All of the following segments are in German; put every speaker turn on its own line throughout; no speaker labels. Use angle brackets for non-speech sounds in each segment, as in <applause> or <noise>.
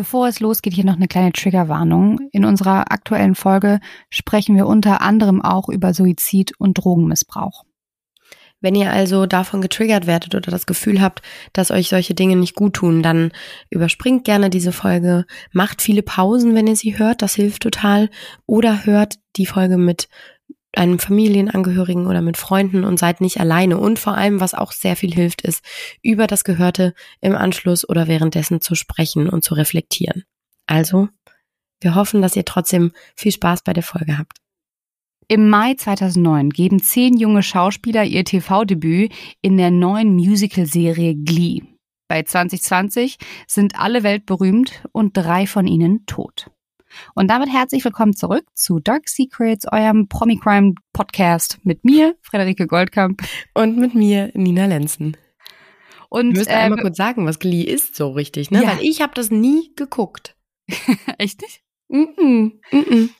Bevor es losgeht, hier noch eine kleine Triggerwarnung. In unserer aktuellen Folge sprechen wir unter anderem auch über Suizid und Drogenmissbrauch.
Wenn ihr also davon getriggert werdet oder das Gefühl habt, dass euch solche Dinge nicht gut tun, dann überspringt gerne diese Folge, macht viele Pausen, wenn ihr sie hört, das hilft total, oder hört die Folge mit einem Familienangehörigen oder mit Freunden und seid nicht alleine. Und vor allem, was auch sehr viel hilft, ist, über das Gehörte im Anschluss oder währenddessen zu sprechen und zu reflektieren. Also, wir hoffen, dass ihr trotzdem viel Spaß bei der Folge habt.
Im Mai 2009 geben zehn junge Schauspieler ihr TV-Debüt in der neuen Musical-Serie Glee. Bei 2020 sind alle weltberühmt und drei von ihnen tot. Und damit herzlich willkommen zurück zu Dark Secrets, eurem Promi-Crime Podcast mit mir, Frederike Goldkamp.
Und mit mir, Nina Lenzen. Und, du müsst äh, einmal kurz sagen, was Glee ist so richtig, ne? Ja. Weil ich habe das nie geguckt. <laughs>
Echt nicht?
Mm -mm, mm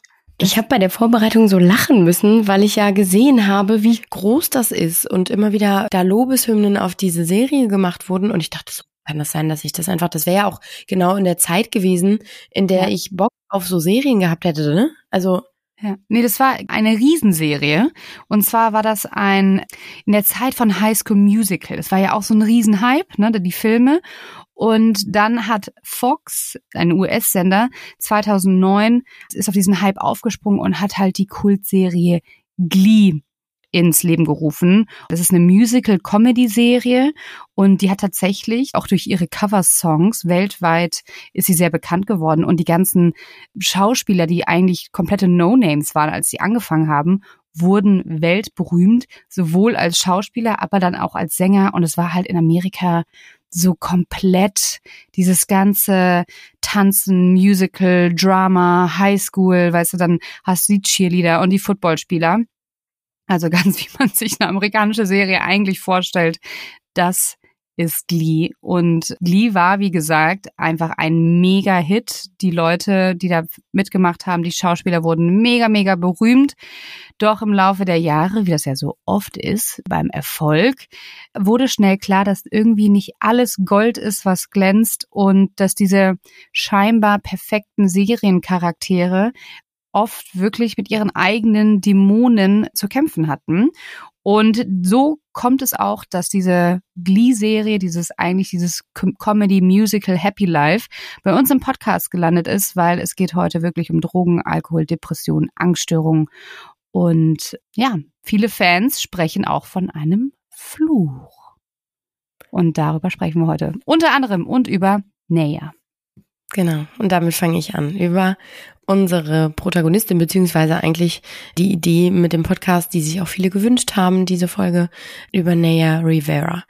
ich habe bei der Vorbereitung so lachen müssen, weil ich ja gesehen habe, wie groß das ist und immer wieder da Lobeshymnen auf diese Serie gemacht wurden und ich dachte so, kann das sein, dass ich das einfach, das wäre ja auch genau in der Zeit gewesen, in der ja. ich Bock auf so Serien gehabt hätte, ne? Also
ja. Nee, das war eine Riesenserie. Und zwar war das ein, in der Zeit von High School Musical. Das war ja auch so ein Riesenhype, ne, die Filme. Und dann hat Fox, ein US-Sender, 2009 ist auf diesen Hype aufgesprungen und hat halt die Kultserie Glee ins Leben gerufen. Das ist eine Musical-Comedy-Serie und die hat tatsächlich auch durch ihre Cover-Songs weltweit ist sie sehr bekannt geworden und die ganzen Schauspieler, die eigentlich komplette No-Names waren, als sie angefangen haben, wurden weltberühmt, sowohl als Schauspieler, aber dann auch als Sänger und es war halt in Amerika so komplett dieses ganze Tanzen, Musical, Drama, Highschool, weißt du, dann hast du die Cheerleader und die Footballspieler. Also ganz <laughs> wie man sich eine amerikanische Serie eigentlich vorstellt. Das ist Glee. Und Glee war, wie gesagt, einfach ein Mega-Hit. Die Leute, die da mitgemacht haben, die Schauspieler wurden mega, mega berühmt. Doch im Laufe der Jahre, wie das ja so oft ist beim Erfolg, wurde schnell klar, dass irgendwie nicht alles Gold ist, was glänzt und dass diese scheinbar perfekten Seriencharaktere oft wirklich mit ihren eigenen Dämonen zu kämpfen hatten. Und so kommt es auch, dass diese Glee-Serie, dieses eigentlich dieses Comedy-Musical Happy Life bei uns im Podcast gelandet ist, weil es geht heute wirklich um Drogen, Alkohol, Depression, Angststörungen. Und ja, viele Fans sprechen auch von einem Fluch. Und darüber sprechen wir heute. Unter anderem und über Naya.
Genau, und damit fange ich an. Über unsere Protagonistin, beziehungsweise eigentlich die Idee mit dem Podcast, die sich auch viele gewünscht haben, diese Folge über Naya Rivera.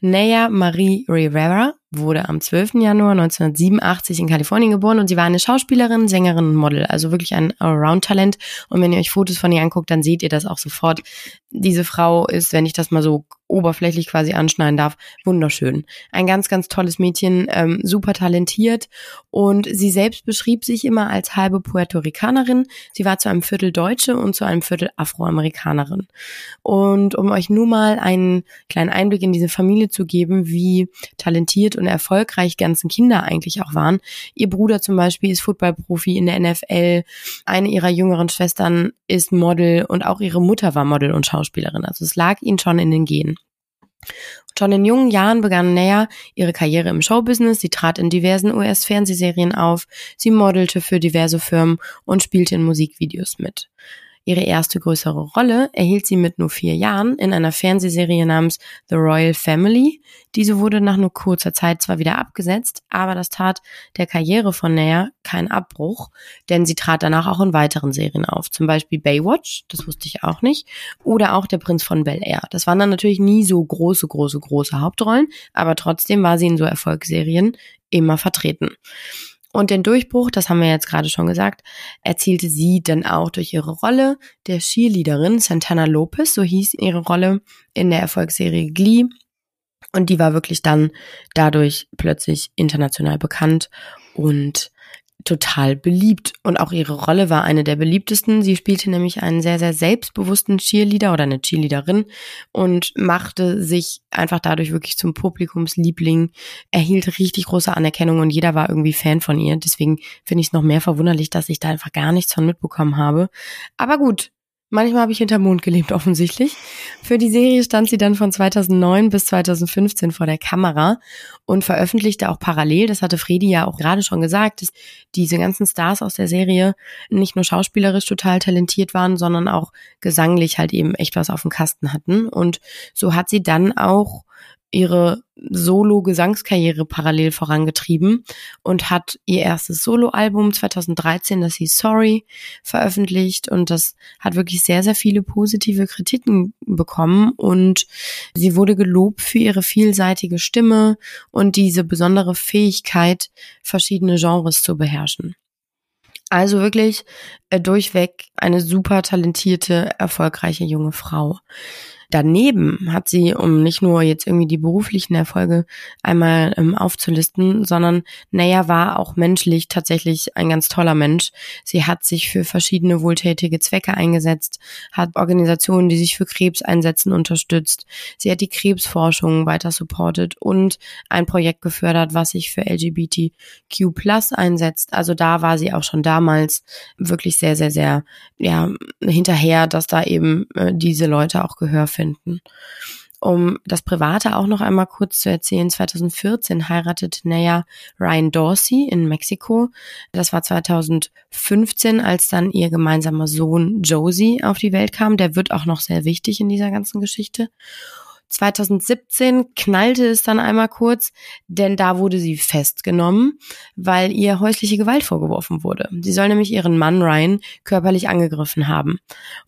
Naya Marie Rivera wurde am 12. Januar 1987 in Kalifornien geboren und sie war eine Schauspielerin, Sängerin und Model, also wirklich ein Allround-Talent. Und wenn ihr euch Fotos von ihr anguckt, dann seht ihr das auch sofort. Diese Frau ist, wenn ich das mal so oberflächlich quasi anschneiden darf, wunderschön. Ein ganz, ganz tolles Mädchen, ähm, super talentiert und sie selbst beschrieb sich immer als halbe Puerto Ricanerin. Sie war zu einem Viertel Deutsche und zu einem Viertel Afroamerikanerin. Und um euch nur mal einen kleinen Einblick in diese Familie zu geben, wie talentiert und erfolgreich ganzen Kinder eigentlich auch waren. Ihr Bruder zum Beispiel ist Footballprofi in der NFL. Eine ihrer jüngeren Schwestern ist Model und auch ihre Mutter war Model und Schauspielerin. Also es lag ihnen schon in den Genen. Schon in jungen Jahren begann Naya ihre Karriere im Showbusiness. Sie trat in diversen US-Fernsehserien auf, sie modelte für diverse Firmen und spielte in Musikvideos mit. Ihre erste größere Rolle erhielt sie mit nur vier Jahren in einer Fernsehserie namens The Royal Family. Diese wurde nach nur kurzer Zeit zwar wieder abgesetzt, aber das tat der Karriere von Naya keinen Abbruch, denn sie trat danach auch in weiteren Serien auf. Zum Beispiel Baywatch, das wusste ich auch nicht, oder auch Der Prinz von Bel Air. Das waren dann natürlich nie so große, große, große Hauptrollen, aber trotzdem war sie in so Erfolgsserien immer vertreten. Und den Durchbruch, das haben wir jetzt gerade schon gesagt, erzielte sie dann auch durch ihre Rolle der Cheerleaderin Santana Lopez, so hieß ihre Rolle in der Erfolgsserie Glee. Und die war wirklich dann dadurch plötzlich international bekannt und total beliebt und auch ihre Rolle war eine der beliebtesten. Sie spielte nämlich einen sehr, sehr selbstbewussten Cheerleader oder eine Cheerleaderin und machte sich einfach dadurch wirklich zum Publikumsliebling, erhielt richtig große Anerkennung und jeder war irgendwie Fan von ihr. Deswegen finde ich es noch mehr verwunderlich, dass ich da einfach gar nichts von mitbekommen habe. Aber gut, Manchmal habe ich hinter Mond gelebt, <laughs> offensichtlich. Für die Serie stand sie dann von 2009 bis 2015 vor der Kamera und veröffentlichte auch parallel, das hatte Fredi ja auch gerade schon gesagt, dass diese ganzen Stars aus der Serie nicht nur schauspielerisch total talentiert waren, sondern auch gesanglich halt eben echt was auf dem Kasten hatten. Und so hat sie dann auch ihre Solo-Gesangskarriere parallel vorangetrieben und hat ihr erstes Solo-Album 2013, das hieß Sorry, veröffentlicht und das hat wirklich sehr, sehr viele positive Kritiken bekommen und sie wurde gelobt für ihre vielseitige Stimme und diese besondere Fähigkeit, verschiedene Genres zu beherrschen. Also wirklich äh, durchweg eine super talentierte, erfolgreiche junge Frau. Daneben hat sie, um nicht nur jetzt irgendwie die beruflichen Erfolge einmal ähm, aufzulisten, sondern Naya war auch menschlich tatsächlich ein ganz toller Mensch. Sie hat sich für verschiedene wohltätige Zwecke eingesetzt, hat Organisationen, die sich für Krebs einsetzen, unterstützt. Sie hat die Krebsforschung weiter supportet und ein Projekt gefördert, was sich für LGBTQ Plus einsetzt. Also da war sie auch schon damals wirklich sehr, sehr, sehr ja, hinterher, dass da eben äh, diese Leute auch Gehör finden. Um das Private auch noch einmal kurz zu erzählen, 2014 heiratete Naya Ryan Dorsey in Mexiko. Das war 2015, als dann ihr gemeinsamer Sohn Josie auf die Welt kam. Der wird auch noch sehr wichtig in dieser ganzen Geschichte. 2017 knallte es dann einmal kurz, denn da wurde sie festgenommen, weil ihr häusliche Gewalt vorgeworfen wurde. Sie soll nämlich ihren Mann Ryan körperlich angegriffen haben.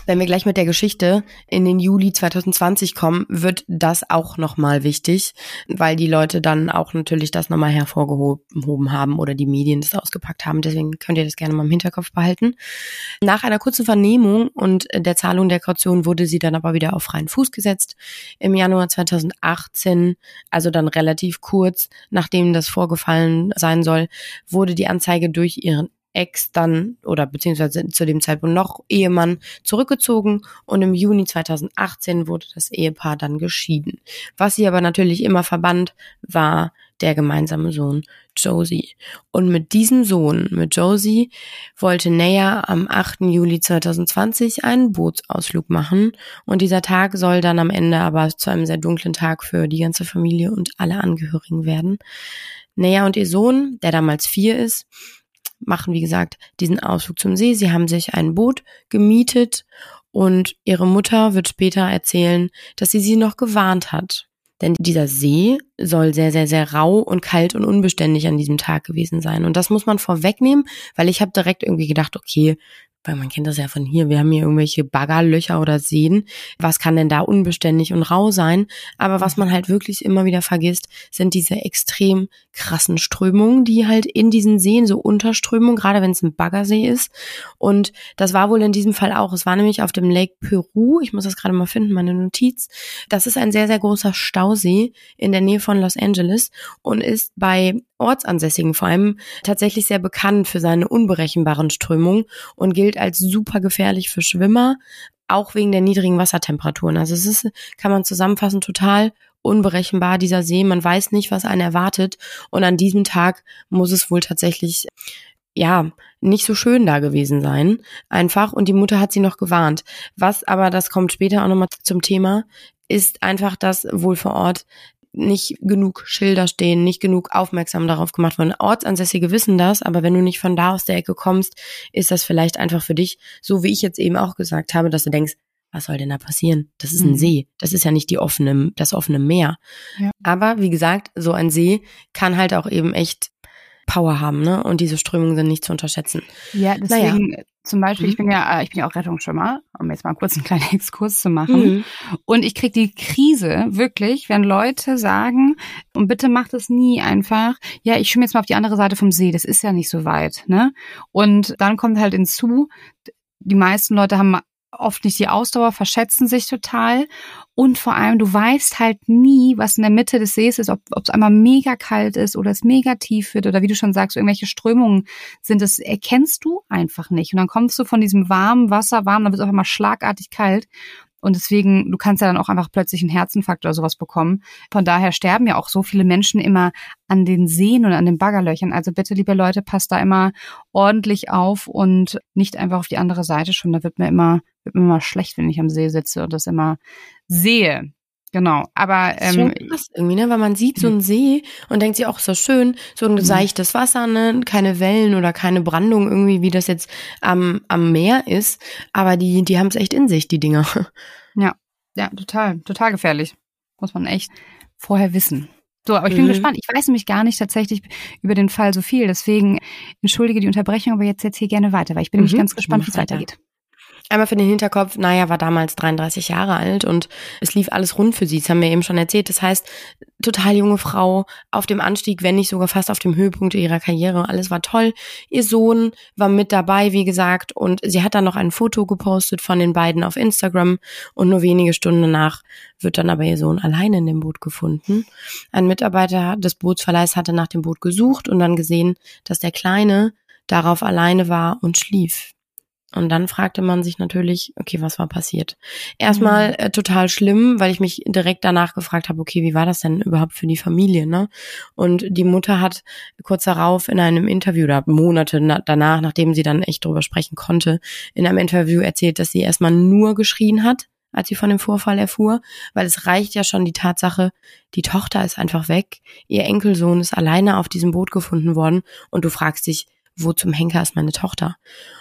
Wenn wir gleich mit der Geschichte in den Juli 2020 kommen, wird das auch nochmal wichtig, weil die Leute dann auch natürlich das nochmal hervorgehoben haben oder die Medien das ausgepackt haben. Deswegen könnt ihr das gerne mal im Hinterkopf behalten. Nach einer kurzen Vernehmung und der Zahlung der Kaution wurde sie dann aber wieder auf freien Fuß gesetzt. Im Jahr Januar 2018, also dann relativ kurz nachdem das vorgefallen sein soll, wurde die Anzeige durch ihren Ex dann oder beziehungsweise zu dem Zeitpunkt noch Ehemann zurückgezogen und im Juni 2018 wurde das Ehepaar dann geschieden. Was sie aber natürlich immer verband, war der gemeinsame Sohn Josie. Und mit diesem Sohn, mit Josie, wollte Naya am 8. Juli 2020 einen Bootsausflug machen. Und dieser Tag soll dann am Ende aber zu einem sehr dunklen Tag für die ganze Familie und alle Angehörigen werden. Naya und ihr Sohn, der damals vier ist, machen, wie gesagt, diesen Ausflug zum See. Sie haben sich ein Boot gemietet und ihre Mutter wird später erzählen, dass sie sie noch gewarnt hat. Denn dieser See soll sehr, sehr, sehr rau und kalt und unbeständig an diesem Tag gewesen sein. Und das muss man vorwegnehmen, weil ich habe direkt irgendwie gedacht, okay, weil man kennt das ja von hier, wir haben hier irgendwelche Baggerlöcher oder Seen. Was kann denn da unbeständig und rau sein? Aber was man halt wirklich immer wieder vergisst, sind diese extrem krassen Strömungen, die halt in diesen Seen, so Unterströmungen, gerade wenn es ein Baggersee ist. Und das war wohl in diesem Fall auch. Es war nämlich auf dem Lake Peru. Ich muss das gerade mal finden, meine Notiz. Das ist ein sehr, sehr großer Stausee in der Nähe von Los Angeles und ist bei Ortsansässigen vor allem tatsächlich sehr bekannt für seine unberechenbaren Strömungen und gilt als super gefährlich für Schwimmer, auch wegen der niedrigen Wassertemperaturen. Also es ist, kann man zusammenfassen, total unberechenbar, dieser See. Man weiß nicht, was einen erwartet. Und an diesem Tag muss es wohl tatsächlich, ja, nicht so schön da gewesen sein. Einfach. Und die Mutter hat sie noch gewarnt. Was aber, das kommt später auch nochmal zum Thema, ist einfach, dass wohl vor Ort nicht genug Schilder stehen, nicht genug aufmerksam darauf gemacht worden. Ortsansässige wissen das, aber wenn du nicht von da aus der Ecke kommst, ist das vielleicht einfach für dich, so wie ich jetzt eben auch gesagt habe, dass du denkst, was soll denn da passieren? Das ist ein mhm. See. Das ist ja nicht die offene, das offene Meer. Ja. Aber wie gesagt, so ein See kann halt auch eben echt Power haben, ne? Und diese Strömungen sind nicht zu unterschätzen.
Ja, deswegen naja. zum Beispiel, mhm. ich bin ja, äh, ich bin ja auch Rettungsschwimmer, um jetzt mal kurz einen kleinen <laughs> Exkurs zu machen. Mhm. Und ich krieg die Krise wirklich, wenn Leute sagen, und bitte macht es nie einfach, ja, ich schwimme jetzt mal auf die andere Seite vom See, das ist ja nicht so weit, ne? Und dann kommt halt hinzu, die meisten Leute haben oft nicht die Ausdauer, verschätzen sich total. Und vor allem, du weißt halt nie, was in der Mitte des Sees ist, ob es einmal mega kalt ist oder es mega tief wird oder wie du schon sagst, irgendwelche Strömungen sind. Das erkennst du einfach nicht. Und dann kommst du von diesem warmen Wasser, warm, dann wird es auf einmal schlagartig kalt. Und deswegen, du kannst ja dann auch einfach plötzlich einen Herzinfarkt oder sowas bekommen. Von daher sterben ja auch so viele Menschen immer an den Seen und an den Baggerlöchern. Also bitte, liebe Leute, passt da immer ordentlich auf und nicht einfach auf die andere Seite schon. Da wird mir immer, wird mir immer schlecht, wenn ich am See sitze und das immer sehe. Genau, aber ähm,
schon krass irgendwie, ne? Weil man sieht so einen See und denkt sich auch so schön, so ein mhm. seichtes Wasser, ne? Keine Wellen oder keine Brandung irgendwie, wie das jetzt am, am Meer ist. Aber die, die haben es echt in sich, die Dinger.
Ja, ja, total, total gefährlich. Muss man echt vorher wissen. So, aber ich bin mhm. gespannt. Ich weiß nämlich gar nicht tatsächlich über den Fall so viel. Deswegen entschuldige die Unterbrechung, aber jetzt erzähl gerne weiter, weil ich bin mhm. nämlich ganz gespannt, wie es weitergeht.
Einmal für den Hinterkopf, Naya war damals 33 Jahre alt und es lief alles rund für sie. Das haben wir eben schon erzählt. Das heißt, total junge Frau auf dem Anstieg, wenn nicht sogar fast auf dem Höhepunkt ihrer Karriere. Alles war toll. Ihr Sohn war mit dabei, wie gesagt, und sie hat dann noch ein Foto gepostet von den beiden auf Instagram und nur wenige Stunden danach wird dann aber ihr Sohn alleine in dem Boot gefunden. Ein Mitarbeiter des Bootsverleihs hatte nach dem Boot gesucht und dann gesehen, dass der Kleine darauf alleine war und schlief. Und dann fragte man sich natürlich, okay, was war passiert? Erstmal mhm. äh, total schlimm, weil ich mich direkt danach gefragt habe, okay, wie war das denn überhaupt für die Familie, ne? Und die Mutter hat kurz darauf in einem Interview oder Monate na danach, nachdem sie dann echt drüber sprechen konnte, in einem Interview erzählt, dass sie erstmal nur geschrien hat, als sie von dem Vorfall erfuhr, weil es reicht ja schon die Tatsache, die Tochter ist einfach weg, ihr Enkelsohn ist alleine auf diesem Boot gefunden worden und du fragst dich, wo zum Henker ist meine Tochter?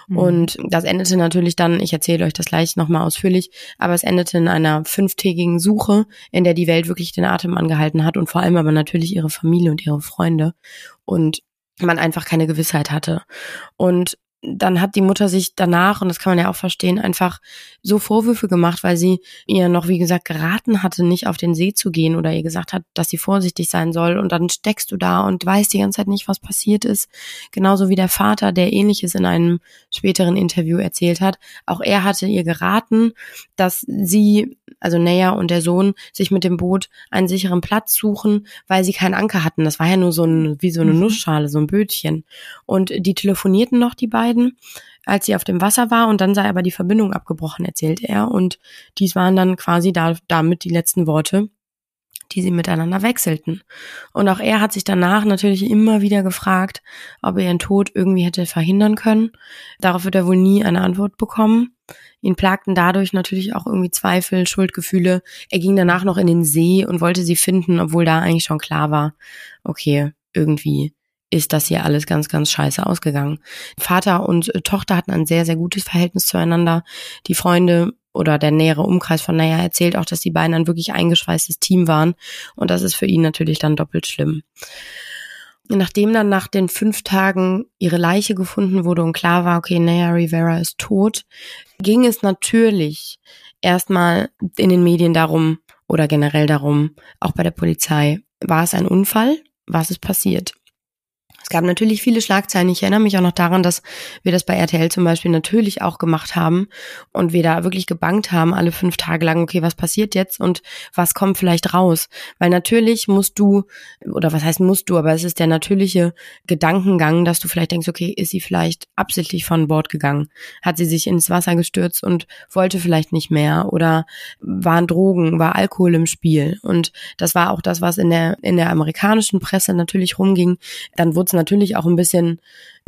Mhm. Und das endete natürlich dann, ich erzähle euch das gleich nochmal ausführlich, aber es endete in einer fünftägigen Suche, in der die Welt wirklich den Atem angehalten hat und vor allem aber natürlich ihre Familie und ihre Freunde und man einfach keine Gewissheit hatte. Und dann hat die Mutter sich danach, und das kann man ja auch verstehen, einfach so Vorwürfe gemacht, weil sie ihr noch, wie gesagt, geraten hatte, nicht auf den See zu gehen oder ihr gesagt hat, dass sie vorsichtig sein soll. Und dann steckst du da und weißt die ganze Zeit nicht, was passiert ist. Genauso wie der Vater, der ähnliches in einem späteren Interview erzählt hat. Auch er hatte ihr geraten, dass sie, also Naya und der Sohn, sich mit dem Boot einen sicheren Platz suchen, weil sie keinen Anker hatten. Das war ja nur so ein, wie so eine mhm. Nussschale, so ein Bötchen. Und die telefonierten noch, die beiden beiden, als sie auf dem Wasser war und dann sei aber die Verbindung abgebrochen, erzählt er. Und dies waren dann quasi da, damit die letzten Worte, die sie miteinander wechselten. Und auch er hat sich danach natürlich immer wieder gefragt, ob er ihren Tod irgendwie hätte verhindern können. Darauf wird er wohl nie eine Antwort bekommen. Ihn plagten dadurch natürlich auch irgendwie Zweifel, Schuldgefühle. Er ging danach noch in den See und wollte sie finden, obwohl da eigentlich schon klar war, okay, irgendwie ist das hier alles ganz, ganz scheiße ausgegangen. Vater und Tochter hatten ein sehr, sehr gutes Verhältnis zueinander. Die Freunde oder der nähere Umkreis von Naya erzählt auch, dass die beiden ein wirklich eingeschweißtes Team waren. Und das ist für ihn natürlich dann doppelt schlimm. Nachdem dann nach den fünf Tagen ihre Leiche gefunden wurde und klar war, okay, Naya Rivera ist tot, ging es natürlich erstmal in den Medien darum oder generell darum, auch bei der Polizei, war es ein Unfall? Was ist passiert? Es gab natürlich viele Schlagzeilen. Ich erinnere mich auch noch daran, dass wir das bei RTL zum Beispiel natürlich auch gemacht haben und wir da wirklich gebankt haben, alle fünf Tage lang, okay, was passiert jetzt und was kommt vielleicht raus? Weil natürlich musst du, oder was heißt musst du, aber es ist der natürliche Gedankengang, dass du vielleicht denkst, okay, ist sie vielleicht absichtlich von Bord gegangen? Hat sie sich ins Wasser gestürzt und wollte vielleicht nicht mehr? Oder waren Drogen, war Alkohol im Spiel? Und das war auch das, was in der, in der amerikanischen Presse natürlich rumging. Dann wurde natürlich auch ein bisschen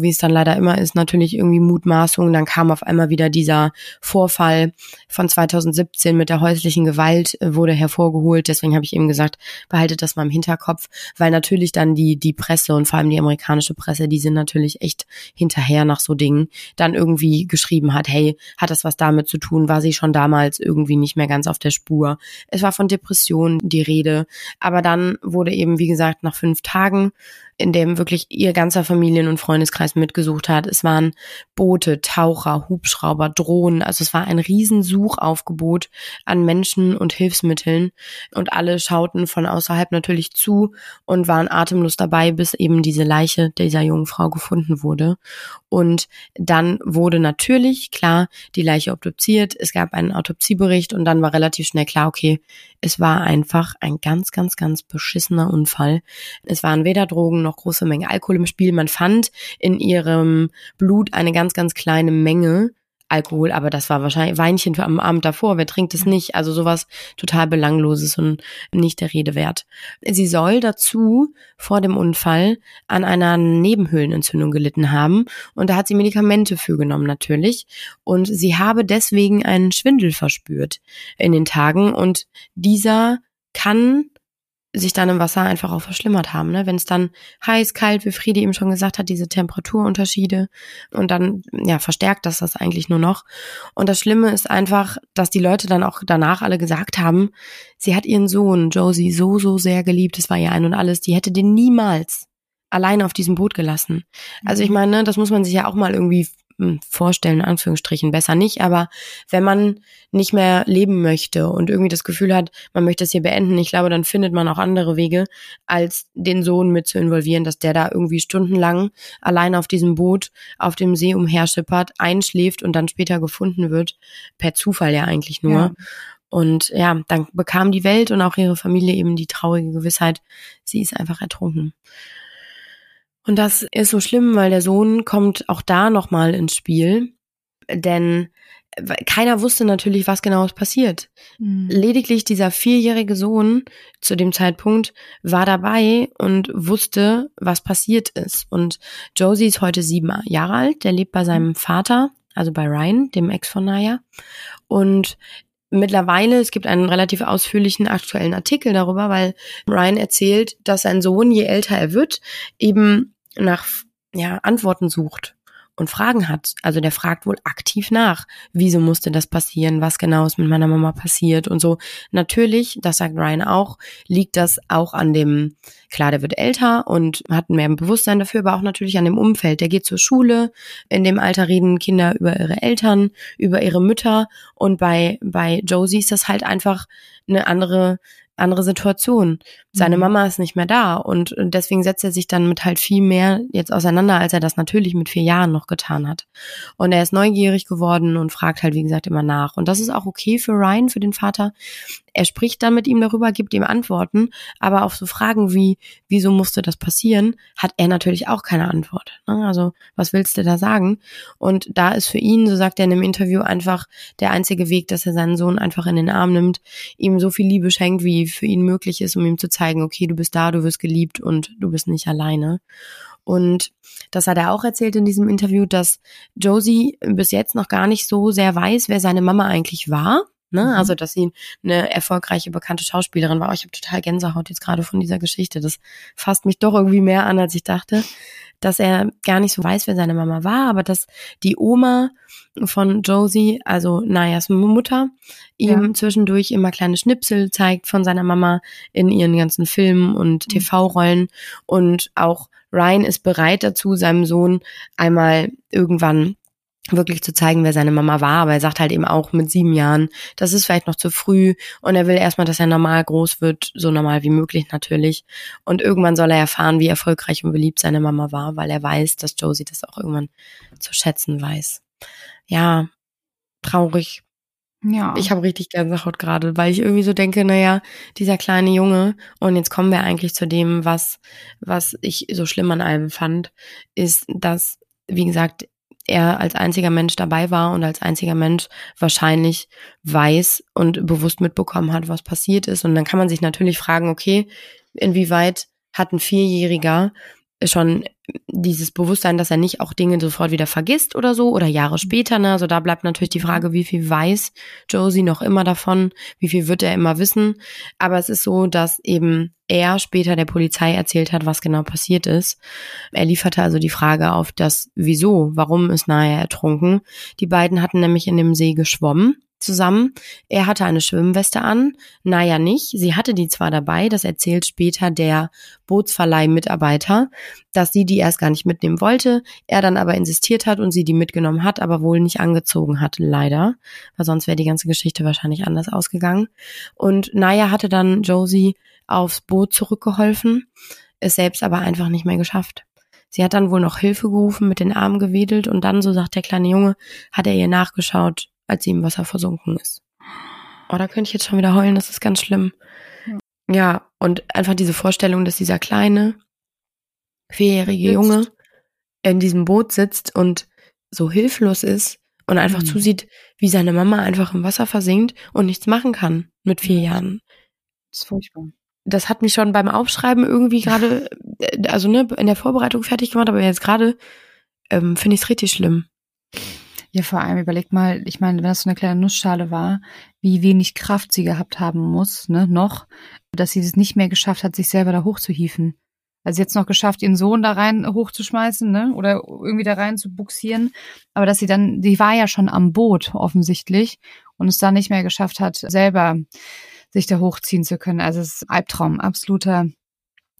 wie es dann leider immer ist, natürlich irgendwie Mutmaßungen. Dann kam auf einmal wieder dieser Vorfall von 2017 mit der häuslichen Gewalt äh, wurde hervorgeholt. Deswegen habe ich eben gesagt, behaltet das mal im Hinterkopf, weil natürlich dann die, die Presse und vor allem die amerikanische Presse, die sind natürlich echt hinterher nach so Dingen, dann irgendwie geschrieben hat, hey, hat das was damit zu tun? War sie schon damals irgendwie nicht mehr ganz auf der Spur? Es war von Depressionen die Rede. Aber dann wurde eben, wie gesagt, nach fünf Tagen in dem wirklich ihr ganzer Familien- und Freundeskreis mitgesucht hat. Es waren Boote, Taucher, Hubschrauber, Drohnen. Also es war ein Riesensuchaufgebot an Menschen und Hilfsmitteln. Und alle schauten von außerhalb natürlich zu und waren atemlos dabei, bis eben diese Leiche dieser jungen Frau gefunden wurde. Und dann wurde natürlich, klar, die Leiche obduziert. Es gab einen Autopsiebericht und dann war relativ schnell klar, okay, es war einfach ein ganz, ganz, ganz beschissener Unfall. Es waren weder Drogen noch große Menge Alkohol im Spiel. Man fand in ihrem Blut eine ganz, ganz kleine Menge Alkohol, aber das war wahrscheinlich Weinchen am Abend davor. Wer trinkt es nicht? Also sowas total belangloses und nicht der Rede wert. Sie soll dazu vor dem Unfall an einer Nebenhöhlenentzündung gelitten haben und da hat sie Medikamente für genommen natürlich und sie habe deswegen einen Schwindel verspürt in den Tagen und dieser kann sich dann im Wasser einfach auch verschlimmert haben. Ne? Wenn es dann heiß, kalt, wie Friede eben schon gesagt hat, diese Temperaturunterschiede und dann ja verstärkt das das eigentlich nur noch. Und das Schlimme ist einfach, dass die Leute dann auch danach alle gesagt haben, sie hat ihren Sohn Josie so so sehr geliebt, es war ihr ein und alles, die hätte den niemals alleine auf diesem Boot gelassen. Also ich mhm. meine, das muss man sich ja auch mal irgendwie vorstellen, in Anführungsstrichen, besser nicht, aber wenn man nicht mehr leben möchte und irgendwie das Gefühl hat, man möchte es hier beenden, ich glaube, dann findet man auch andere Wege, als den Sohn mit zu involvieren, dass der da irgendwie stundenlang allein auf diesem Boot auf dem See umherschippert, einschläft und dann später gefunden wird, per Zufall ja eigentlich nur. Ja. Und ja, dann bekam die Welt und auch ihre Familie eben die traurige Gewissheit, sie ist einfach ertrunken. Und das ist so schlimm, weil der Sohn kommt auch da nochmal ins Spiel. Denn keiner wusste natürlich, was genau ist passiert. Mhm. Lediglich dieser vierjährige Sohn zu dem Zeitpunkt war dabei und wusste, was passiert ist. Und Josie ist heute sieben Jahre alt. Der lebt bei seinem Vater, also bei Ryan, dem Ex von Naya. Und mittlerweile, es gibt einen relativ ausführlichen aktuellen Artikel darüber, weil Ryan erzählt, dass sein Sohn, je älter er wird, eben nach ja, Antworten sucht und Fragen hat. Also der fragt wohl aktiv nach, wieso musste das passieren, was genau ist mit meiner Mama passiert und so. Natürlich, das sagt Ryan auch, liegt das auch an dem, klar, der wird älter und hat mehr Bewusstsein dafür, aber auch natürlich an dem Umfeld. Der geht zur Schule, in dem Alter reden Kinder über ihre Eltern, über ihre Mütter und bei, bei Josie ist das halt einfach eine andere andere Situation. Seine mhm. Mama ist nicht mehr da und deswegen setzt er sich dann mit halt viel mehr jetzt auseinander, als er das natürlich mit vier Jahren noch getan hat. Und er ist neugierig geworden und fragt halt, wie gesagt, immer nach. Und das ist auch okay für Ryan, für den Vater. Er spricht dann mit ihm darüber, gibt ihm Antworten, aber auf so Fragen wie, wieso musste das passieren, hat er natürlich auch keine Antwort. Ne? Also, was willst du da sagen? Und da ist für ihn, so sagt er in einem Interview, einfach der einzige Weg, dass er seinen Sohn einfach in den Arm nimmt, ihm so viel Liebe schenkt, wie für ihn möglich ist, um ihm zu zeigen, okay, du bist da, du wirst geliebt und du bist nicht alleine. Und das hat er auch erzählt in diesem Interview, dass Josie bis jetzt noch gar nicht so sehr weiß, wer seine Mama eigentlich war. Ne? Mhm. Also, dass sie eine erfolgreiche, bekannte Schauspielerin war. Oh, ich habe total Gänsehaut jetzt gerade von dieser Geschichte. Das fasst mich doch irgendwie mehr an, als ich dachte. Dass er gar nicht so weiß, wer seine Mama war, aber dass die Oma von Josie, also Nayas Mutter, ihm ja. zwischendurch immer kleine Schnipsel zeigt von seiner Mama in ihren ganzen Filmen und mhm. TV-Rollen. Und auch Ryan ist bereit dazu, seinem Sohn einmal irgendwann wirklich zu zeigen, wer seine Mama war. Aber er sagt halt eben auch mit sieben Jahren, das ist vielleicht noch zu früh und er will erstmal, dass er normal groß wird, so normal wie möglich natürlich. Und irgendwann soll er erfahren, wie erfolgreich und beliebt seine Mama war, weil er weiß, dass Josie das auch irgendwann zu schätzen weiß. Ja, traurig. Ja. Ich habe richtig Gänsehaut gerade, weil ich irgendwie so denke, naja, dieser kleine Junge, und jetzt kommen wir eigentlich zu dem, was, was ich so schlimm an allem fand, ist, dass, wie gesagt, er als einziger Mensch dabei war und als einziger Mensch wahrscheinlich weiß und bewusst mitbekommen hat, was passiert ist. Und dann kann man sich natürlich fragen, okay, inwieweit hat ein Vierjähriger schon dieses Bewusstsein, dass er nicht auch Dinge sofort wieder vergisst oder so oder Jahre später. Ne? Also da bleibt natürlich die Frage, wie viel weiß Josie noch immer davon, wie viel wird er immer wissen. Aber es ist so, dass eben er später der Polizei erzählt hat, was genau passiert ist. Er lieferte also die Frage auf das Wieso, warum ist Naya ertrunken. Die beiden hatten nämlich in dem See geschwommen zusammen. Er hatte eine Schwimmweste an, Naya nicht. Sie hatte die zwar dabei, das erzählt später der Bootsverleih-Mitarbeiter, dass sie die erst gar nicht mitnehmen wollte, er dann aber insistiert hat und sie die mitgenommen hat, aber wohl nicht angezogen hat, leider, weil sonst wäre die ganze Geschichte wahrscheinlich anders ausgegangen. Und Naya hatte dann Josie aufs Boot zurückgeholfen, es selbst aber einfach nicht mehr geschafft. Sie hat dann wohl noch Hilfe gerufen, mit den Armen gewedelt und dann, so sagt der kleine Junge, hat er ihr nachgeschaut, als sie im Wasser versunken ist. Oh, da könnte ich jetzt schon wieder heulen, das ist ganz schlimm. Ja, ja und einfach diese Vorstellung, dass dieser kleine, vierjährige. Junge in diesem Boot sitzt und so hilflos ist und einfach mhm. zusieht, wie seine Mama einfach im Wasser versinkt und nichts machen kann mit vier Jahren.
Das ist furchtbar.
Das hat mich schon beim Aufschreiben irgendwie gerade, äh, also ne, in der Vorbereitung fertig gemacht, aber jetzt gerade ähm, finde ich es richtig schlimm.
Ja, vor allem überleg mal, ich meine, wenn das so eine kleine Nussschale war, wie wenig Kraft sie gehabt haben muss, ne, noch, dass sie es nicht mehr geschafft hat, sich selber da hochzuhieven. Also jetzt noch geschafft, ihren Sohn da rein hochzuschmeißen, ne, oder irgendwie da rein zu buxieren. Aber dass sie dann, die war ja schon am Boot offensichtlich und es dann nicht mehr geschafft hat, selber sich da hochziehen zu können. Also es ist Albtraum, absoluter,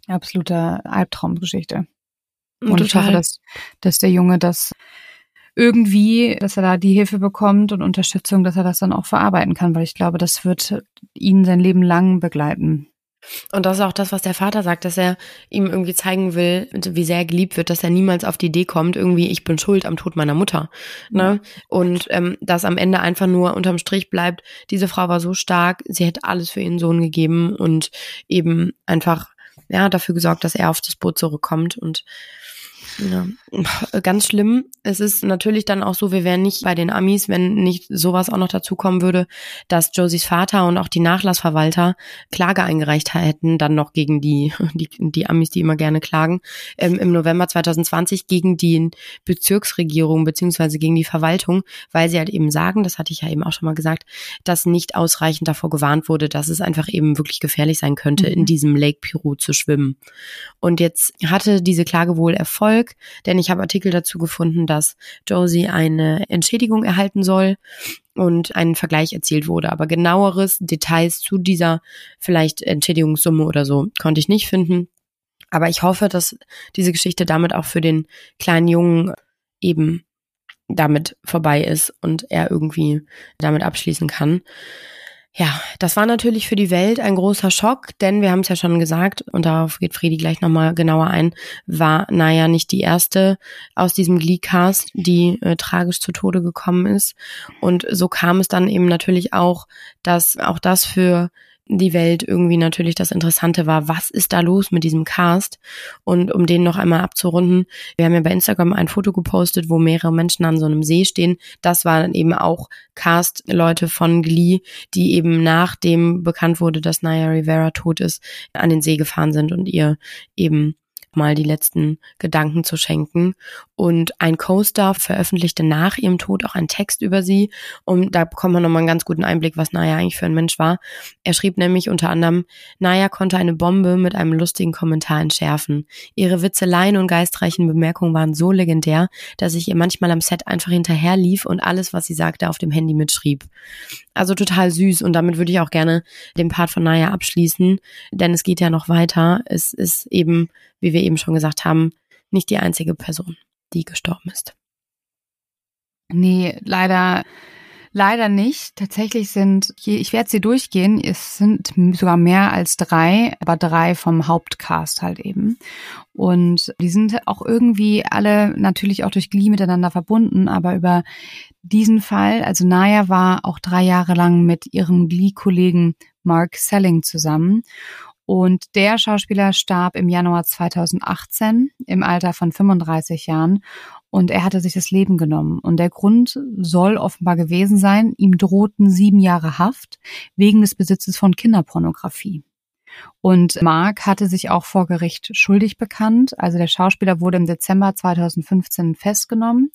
absoluter Albtraumgeschichte. Und Total. ich hoffe, dass, dass der Junge das irgendwie, dass er da die Hilfe bekommt und Unterstützung, dass er das dann auch verarbeiten kann, weil ich glaube, das wird ihn sein Leben lang begleiten.
Und das ist auch das, was der Vater sagt, dass er ihm irgendwie zeigen will, wie sehr er geliebt wird, dass er niemals auf die Idee kommt, irgendwie, ich bin schuld am Tod meiner Mutter. Ne? Und ähm, dass am Ende einfach nur unterm Strich bleibt, diese Frau war so stark, sie hätte alles für ihren Sohn gegeben und eben einfach ja dafür gesorgt, dass er auf das Boot zurückkommt. Und ja, ganz schlimm. Es ist natürlich dann auch so, wir wären nicht bei den Amis, wenn nicht sowas auch noch dazu kommen würde, dass Josies Vater und auch die Nachlassverwalter Klage eingereicht hätten, dann noch gegen die, die, die Amis, die immer gerne klagen, ähm, im November 2020 gegen die Bezirksregierung beziehungsweise gegen die Verwaltung, weil sie halt eben sagen, das hatte ich ja eben auch schon mal gesagt, dass nicht ausreichend davor gewarnt wurde, dass es einfach eben wirklich gefährlich sein könnte, mhm. in diesem Lake Piru zu schwimmen. Und jetzt hatte diese Klage wohl Erfolg denn ich habe Artikel dazu gefunden, dass Josie eine Entschädigung erhalten soll und ein Vergleich erzielt wurde. Aber genaueres Details zu dieser vielleicht Entschädigungssumme oder so konnte ich nicht finden. Aber ich hoffe, dass diese Geschichte damit auch für den kleinen Jungen eben damit vorbei ist und er irgendwie damit abschließen kann. Ja, das war natürlich für die Welt ein großer Schock, denn wir haben es ja schon gesagt, und darauf geht Friedi gleich nochmal genauer ein, war Naya nicht die erste aus diesem Glee-Cast, die äh, tragisch zu Tode gekommen ist. Und so kam es dann eben natürlich auch, dass auch das für die Welt irgendwie natürlich das Interessante war, was ist da los mit diesem Cast? Und um den noch einmal abzurunden, wir haben ja bei Instagram ein Foto gepostet, wo mehrere Menschen an so einem See stehen. Das waren eben auch Cast-Leute von Glee, die eben nachdem bekannt wurde, dass Naya Rivera tot ist, an den See gefahren sind und ihr eben mal die letzten Gedanken zu schenken. Und ein Co-Star veröffentlichte nach ihrem Tod auch einen Text über sie. Und da bekommt man nochmal einen ganz guten Einblick, was Naya eigentlich für ein Mensch war. Er schrieb nämlich unter anderem, Naya konnte eine Bombe mit einem lustigen Kommentar entschärfen. Ihre Witzeleien und geistreichen Bemerkungen waren so legendär, dass ich ihr manchmal am Set einfach hinterherlief und alles, was sie sagte, auf dem Handy mitschrieb. Also total süß und damit würde ich auch gerne den Part von Naya abschließen, denn es geht ja noch weiter. Es ist eben, wie wir eben schon gesagt haben, nicht die einzige Person, die gestorben ist.
Nee, leider Leider nicht. Tatsächlich sind, ich werde sie durchgehen, es sind sogar mehr als drei, aber drei vom Hauptcast halt eben. Und die sind auch irgendwie alle natürlich auch durch Glee miteinander verbunden, aber über diesen Fall, also Naya war auch drei Jahre lang mit ihrem Glee-Kollegen Mark Selling zusammen. Und der Schauspieler starb im Januar 2018 im Alter von 35 Jahren und er hatte sich das Leben genommen. Und der Grund soll offenbar gewesen sein, ihm drohten sieben Jahre Haft wegen des Besitzes von Kinderpornografie. Und Mark hatte sich auch vor Gericht schuldig bekannt. Also der Schauspieler wurde im Dezember 2015 festgenommen.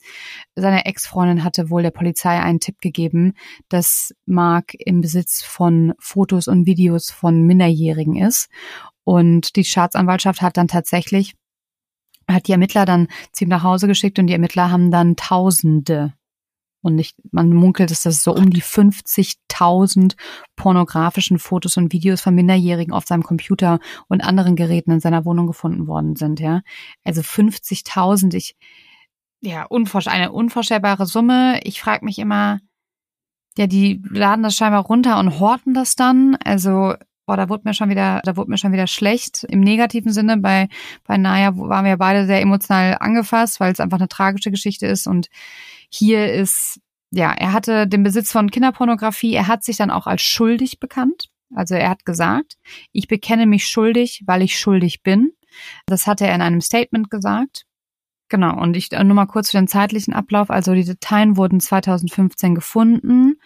Seine Ex-Freundin hatte wohl der Polizei einen Tipp gegeben, dass Mark im Besitz von Fotos und Videos von Minderjährigen ist. Und die Staatsanwaltschaft hat dann tatsächlich hat die Ermittler dann zu ihm nach Hause geschickt und die Ermittler haben dann Tausende Und ich, man munkelt, dass das so um die 50.000 pornografischen Fotos und Videos von Minderjährigen auf seinem Computer und anderen Geräten in seiner Wohnung gefunden worden sind, ja. Also 50.000, ich, ja, eine unvorstellbare Summe. Ich frage mich immer, ja, die laden das scheinbar runter und horten das dann. Also boah, da wurde mir schon wieder, da wurde mir schon wieder schlecht im negativen Sinne. Bei bei Naya waren wir beide sehr emotional angefasst, weil es einfach eine tragische Geschichte ist und hier ist ja, er hatte den Besitz von Kinderpornografie. Er hat sich dann auch als schuldig bekannt. Also er hat gesagt, ich bekenne mich schuldig, weil ich schuldig bin. Das hatte er in einem Statement gesagt. Genau, und ich nur mal kurz für den zeitlichen Ablauf. Also die Dateien wurden 2015 gefunden.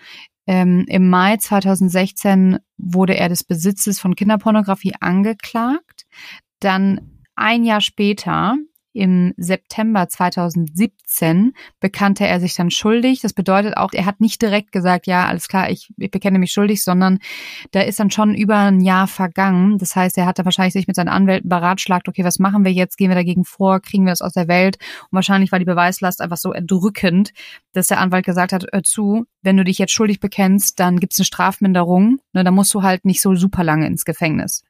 Ähm, Im Mai 2016 wurde er des Besitzes von Kinderpornografie angeklagt. Dann ein Jahr später, im September 2017 bekannte er sich dann schuldig. Das bedeutet auch, er hat nicht direkt gesagt, ja, alles klar, ich, ich bekenne mich schuldig, sondern da ist dann schon über ein Jahr vergangen. Das heißt, er hat dann wahrscheinlich sich mit seinen Anwälten beratschlagt, okay, was machen wir jetzt? Gehen wir dagegen vor? Kriegen wir es aus der Welt? Und wahrscheinlich war die Beweislast einfach so erdrückend, dass der Anwalt gesagt hat, hör zu, wenn du dich jetzt schuldig bekennst, dann gibt's eine Strafminderung. Ne, dann musst du halt nicht so super lange ins Gefängnis.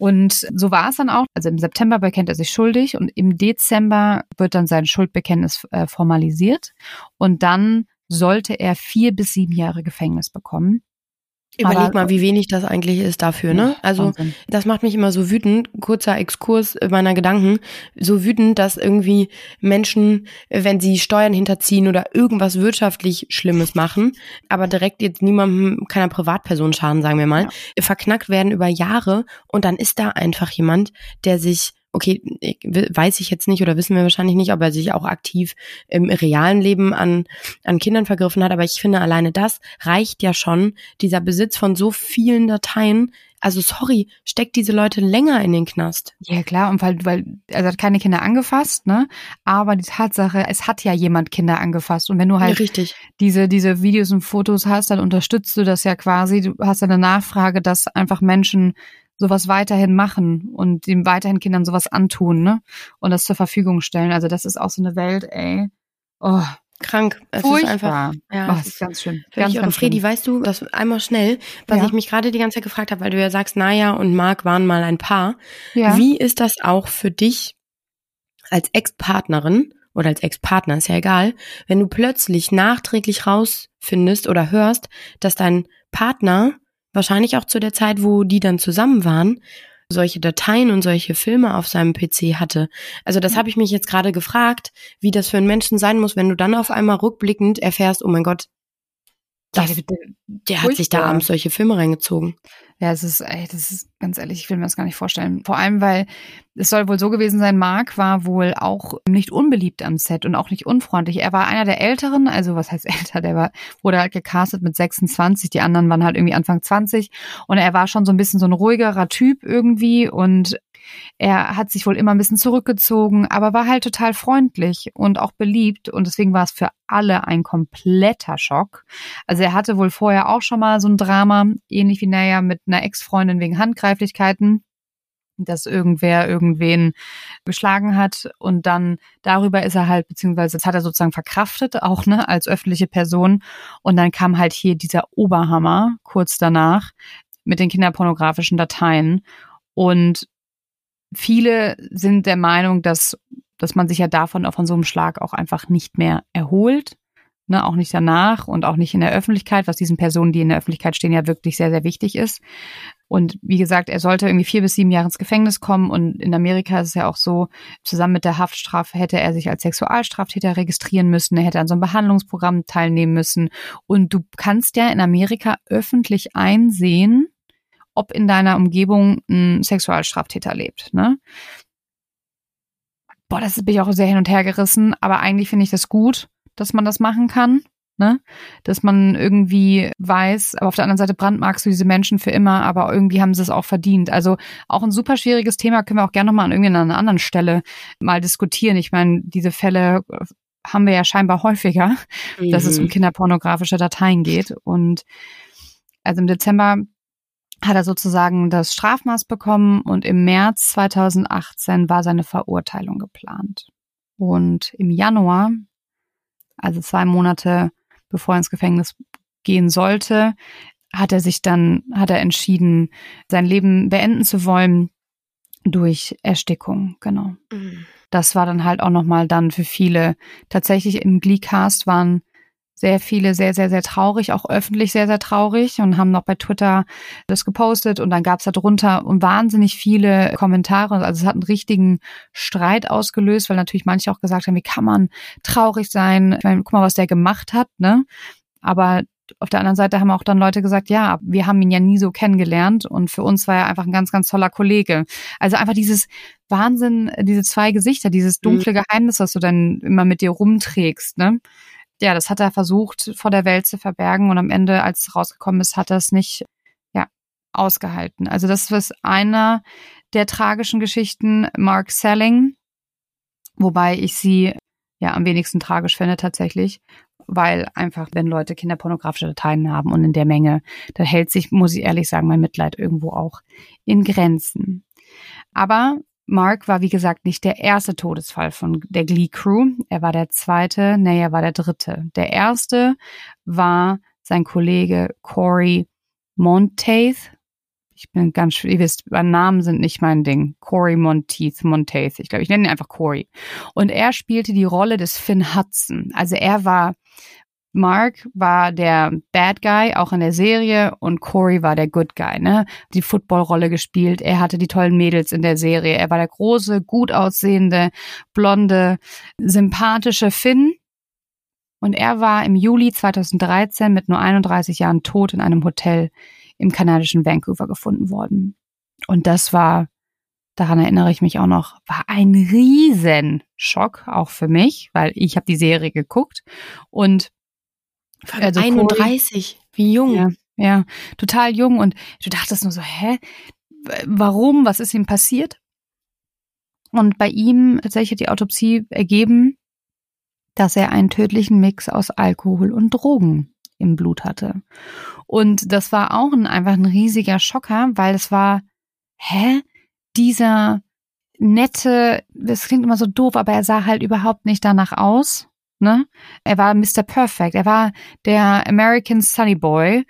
Und so war es dann auch. Also im September bekennt er sich schuldig und im Dezember wird dann sein Schuldbekenntnis äh, formalisiert. Und dann sollte er vier bis sieben Jahre Gefängnis bekommen.
Überleg Aber, mal, wie wenig das eigentlich ist dafür, ne? Also Wahnsinn. das macht mich immer so wütend, kurzer Exkurs meiner Gedanken, so wütend, dass irgendwie Menschen, wenn sie Steuern hinterziehen oder irgendwas wirtschaftlich Schlimmes machen, aber direkt jetzt niemandem, keiner Privatperson schaden, sagen wir mal, ja. verknackt werden über Jahre und dann ist da einfach jemand, der sich okay, weiß ich jetzt nicht oder wissen wir wahrscheinlich nicht, ob er sich auch aktiv im realen Leben an, an Kindern vergriffen hat, aber ich finde alleine das reicht ja schon, dieser Besitz von so vielen Dateien, also sorry, steckt diese Leute länger in den Knast.
Ja klar, und weil, weil er hat keine Kinder angefasst, ne? Aber die Tatsache, es hat ja jemand Kinder angefasst. Und wenn du halt
ja, richtig.
diese, diese Videos und Fotos hast, dann unterstützt du das ja quasi. Du hast eine Nachfrage, dass einfach Menschen sowas weiterhin machen und dem weiterhin Kindern sowas antun, ne? Und das zur Verfügung stellen. Also das ist auch so eine Welt, ey. Oh,
krank.
Es Furchtbar. ist einfach,
ja,
oh, das ist ganz schön. Ganz,
ganz Fredi, schön. weißt du, das einmal schnell, was ja. ich mich gerade die ganze Zeit gefragt habe, weil du ja sagst, Naya und Marc waren mal ein Paar. Ja. Wie ist das auch für dich als Ex-Partnerin oder als Ex-Partner, ist ja egal, wenn du plötzlich nachträglich rausfindest oder hörst, dass dein Partner wahrscheinlich auch zu der Zeit, wo die dann zusammen waren, solche Dateien und solche Filme auf seinem PC hatte. Also das habe ich mich jetzt gerade gefragt, wie das für einen Menschen sein muss, wenn du dann auf einmal rückblickend erfährst, oh mein Gott, das, der, der hat sich da abends solche Filme reingezogen.
Ja, es ist, ey, das ist ganz ehrlich, ich will mir das gar nicht vorstellen. Vor allem, weil es soll wohl so gewesen sein, Mark war wohl auch nicht unbeliebt am Set und auch nicht unfreundlich. Er war einer der Älteren, also was heißt <laughs> älter, der war, wurde halt gecastet mit 26, die anderen waren halt irgendwie Anfang 20 und er war schon so ein bisschen so ein ruhigerer Typ irgendwie und er hat sich wohl immer ein bisschen zurückgezogen, aber war halt total freundlich und auch beliebt und deswegen war es für alle ein kompletter Schock. Also er hatte wohl vorher auch schon mal so ein Drama, ähnlich wie Naya mit einer Ex-Freundin wegen Handgreiflichkeiten dass irgendwer irgendwen geschlagen hat und dann darüber ist er halt, beziehungsweise das hat er sozusagen verkraftet, auch ne, als öffentliche Person. Und dann kam halt hier dieser Oberhammer kurz danach mit den kinderpornografischen Dateien. Und viele sind der Meinung, dass, dass man sich ja davon auch von so einem Schlag auch einfach nicht mehr erholt. Ne, auch nicht danach und auch nicht in der Öffentlichkeit, was diesen Personen, die in der Öffentlichkeit stehen, ja wirklich sehr, sehr wichtig ist. Und wie gesagt, er sollte irgendwie vier bis sieben Jahre ins Gefängnis kommen. Und in Amerika ist es ja auch so, zusammen mit der Haftstrafe hätte er sich als Sexualstraftäter registrieren müssen. Er hätte an so einem Behandlungsprogramm teilnehmen müssen. Und du kannst ja in Amerika öffentlich einsehen, ob in deiner Umgebung ein Sexualstraftäter lebt. Ne? Boah, das bin ich auch sehr hin und her gerissen, aber eigentlich finde ich das gut, dass man das machen kann. Ne? Dass man irgendwie weiß, aber auf der anderen Seite brandmarkst du diese Menschen für immer, aber irgendwie haben sie es auch verdient. Also auch ein super schwieriges Thema können wir auch gerne nochmal an irgendwie an einer anderen Stelle mal diskutieren. Ich meine, diese Fälle haben wir ja scheinbar häufiger, mhm. dass es um mhm. kinderpornografische Dateien geht. Und also im Dezember hat er sozusagen das Strafmaß bekommen und im März 2018 war seine Verurteilung geplant. Und im Januar also zwei Monate bevor er ins Gefängnis gehen sollte, hat er sich dann, hat er entschieden, sein Leben beenden zu wollen durch Erstickung, genau. Mhm. Das war dann halt auch nochmal dann für viele. Tatsächlich im Glee-Cast waren sehr viele sehr, sehr, sehr traurig, auch öffentlich sehr, sehr traurig und haben noch bei Twitter das gepostet und dann gab es da drunter wahnsinnig viele Kommentare. Also es hat einen richtigen Streit ausgelöst, weil natürlich manche auch gesagt haben, wie kann man traurig sein? Ich meine, guck mal, was der gemacht hat, ne? Aber auf der anderen Seite haben auch dann Leute gesagt, ja, wir haben ihn ja nie so kennengelernt und für uns war er einfach ein ganz, ganz toller Kollege. Also einfach dieses Wahnsinn, diese zwei Gesichter, dieses mhm. dunkle Geheimnis, was du dann immer mit dir rumträgst, ne? Ja, das hat er versucht vor der Welt zu verbergen und am Ende, als es rausgekommen ist, hat er es nicht, ja, ausgehalten. Also das ist einer der tragischen Geschichten, Mark Selling, wobei ich sie ja am wenigsten tragisch finde tatsächlich, weil einfach, wenn Leute kinderpornografische Dateien haben und in der Menge, da hält sich, muss ich ehrlich sagen, mein Mitleid irgendwo auch in Grenzen. Aber Mark war, wie gesagt, nicht der erste Todesfall von der Glee Crew. Er war der zweite, nee, er war der dritte. Der erste war sein Kollege Corey Monteith, ich bin ganz, ihr wisst, Namen sind nicht mein Ding. Corey Monteith, Monteith. Ich glaube, ich nenne ihn einfach Corey. Und er spielte die Rolle des Finn Hudson. Also er war, Mark war der Bad Guy, auch in der Serie, und Corey war der Good Guy, ne? Die Footballrolle gespielt. Er hatte die tollen Mädels in der Serie. Er war der große, gut aussehende, blonde, sympathische Finn. Und er war im Juli 2013 mit nur 31 Jahren tot in einem Hotel im kanadischen Vancouver gefunden worden. Und das war, daran erinnere ich mich auch noch, war ein Riesenschock, auch für mich, weil ich habe die Serie geguckt und
also 31, Corey, wie jung.
Ja, ja, total jung und du dachtest nur so, hä, warum, was ist ihm passiert? Und bei ihm tatsächlich hat die Autopsie ergeben, dass er einen tödlichen Mix aus Alkohol und Drogen im Blut hatte. Und das war auch ein, einfach ein riesiger Schocker, weil es war, hä? Dieser nette, das klingt immer so doof, aber er sah halt überhaupt nicht danach aus. Ne? Er war Mr. Perfect, er war der American Sunny Boy.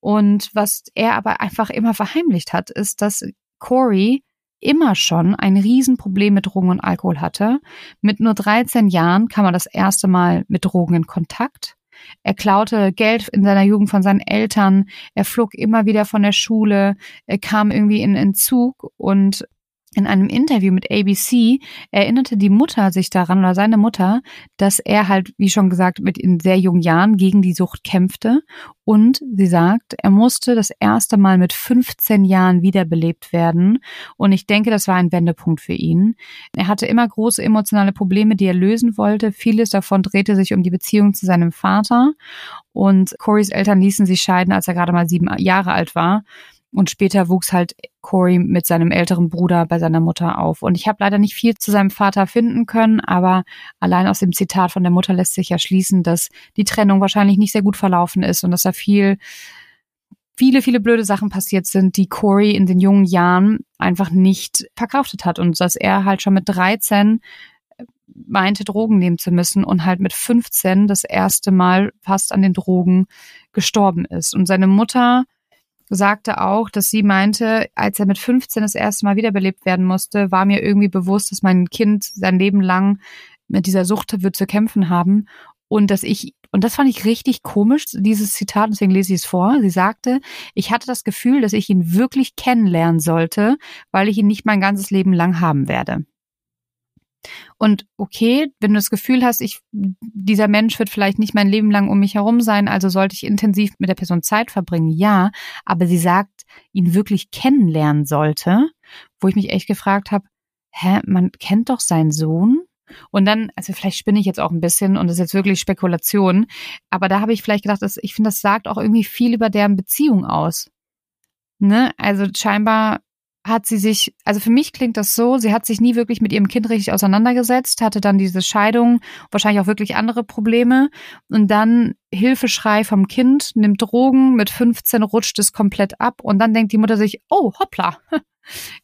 Und was er aber einfach immer verheimlicht hat, ist, dass Corey immer schon ein Riesenproblem mit Drogen und Alkohol hatte. Mit nur 13 Jahren kam er das erste Mal mit Drogen in Kontakt. Er klaute Geld in seiner Jugend von seinen Eltern. Er flog immer wieder von der Schule. Er kam irgendwie in Entzug und in einem Interview mit ABC erinnerte die Mutter sich daran oder seine Mutter, dass er halt, wie schon gesagt, mit in sehr jungen Jahren gegen die Sucht kämpfte. Und sie sagt, er musste das erste Mal mit 15 Jahren wiederbelebt werden. Und ich denke, das war ein Wendepunkt für ihn. Er hatte immer große emotionale Probleme, die er lösen wollte. Vieles davon drehte sich um die Beziehung zu seinem Vater. Und Corys Eltern ließen sich scheiden, als er gerade mal sieben Jahre alt war. Und später wuchs halt Corey mit seinem älteren Bruder bei seiner Mutter auf. Und ich habe leider nicht viel zu seinem Vater finden können, aber allein aus dem Zitat von der Mutter lässt sich ja schließen, dass die Trennung wahrscheinlich nicht sehr gut verlaufen ist und dass da viel, viele, viele blöde Sachen passiert sind, die Corey in den jungen Jahren einfach nicht verkraftet hat und dass er halt schon mit 13 meinte, Drogen nehmen zu müssen und halt mit 15 das erste Mal fast an den Drogen gestorben ist. Und seine Mutter sagte auch, dass sie meinte, als er mit 15 das erste Mal wiederbelebt werden musste, war mir irgendwie bewusst, dass mein Kind sein Leben lang mit dieser Sucht wird zu kämpfen haben und dass ich und das fand ich richtig komisch, dieses Zitat, deswegen lese ich es vor. Sie sagte, ich hatte das Gefühl, dass ich ihn wirklich kennenlernen sollte, weil ich ihn nicht mein ganzes Leben lang haben werde. Und okay, wenn du das Gefühl hast, ich, dieser Mensch wird vielleicht nicht mein Leben lang um mich herum sein, also sollte ich intensiv mit der Person Zeit verbringen, ja, aber sie sagt, ihn wirklich kennenlernen sollte, wo ich mich echt gefragt habe, hä, man kennt doch seinen Sohn? Und dann, also vielleicht spinne ich jetzt auch ein bisschen und das ist jetzt wirklich Spekulation, aber da habe ich vielleicht gedacht, dass, ich finde, das sagt auch irgendwie viel über deren Beziehung aus. Ne? Also scheinbar hat sie sich, also für mich klingt das so, sie hat sich nie wirklich mit ihrem Kind richtig auseinandergesetzt, hatte dann diese Scheidung, wahrscheinlich auch wirklich andere Probleme und dann Hilfeschrei vom Kind, nimmt Drogen, mit 15 rutscht es komplett ab und dann denkt die Mutter sich, oh, hoppla, <laughs>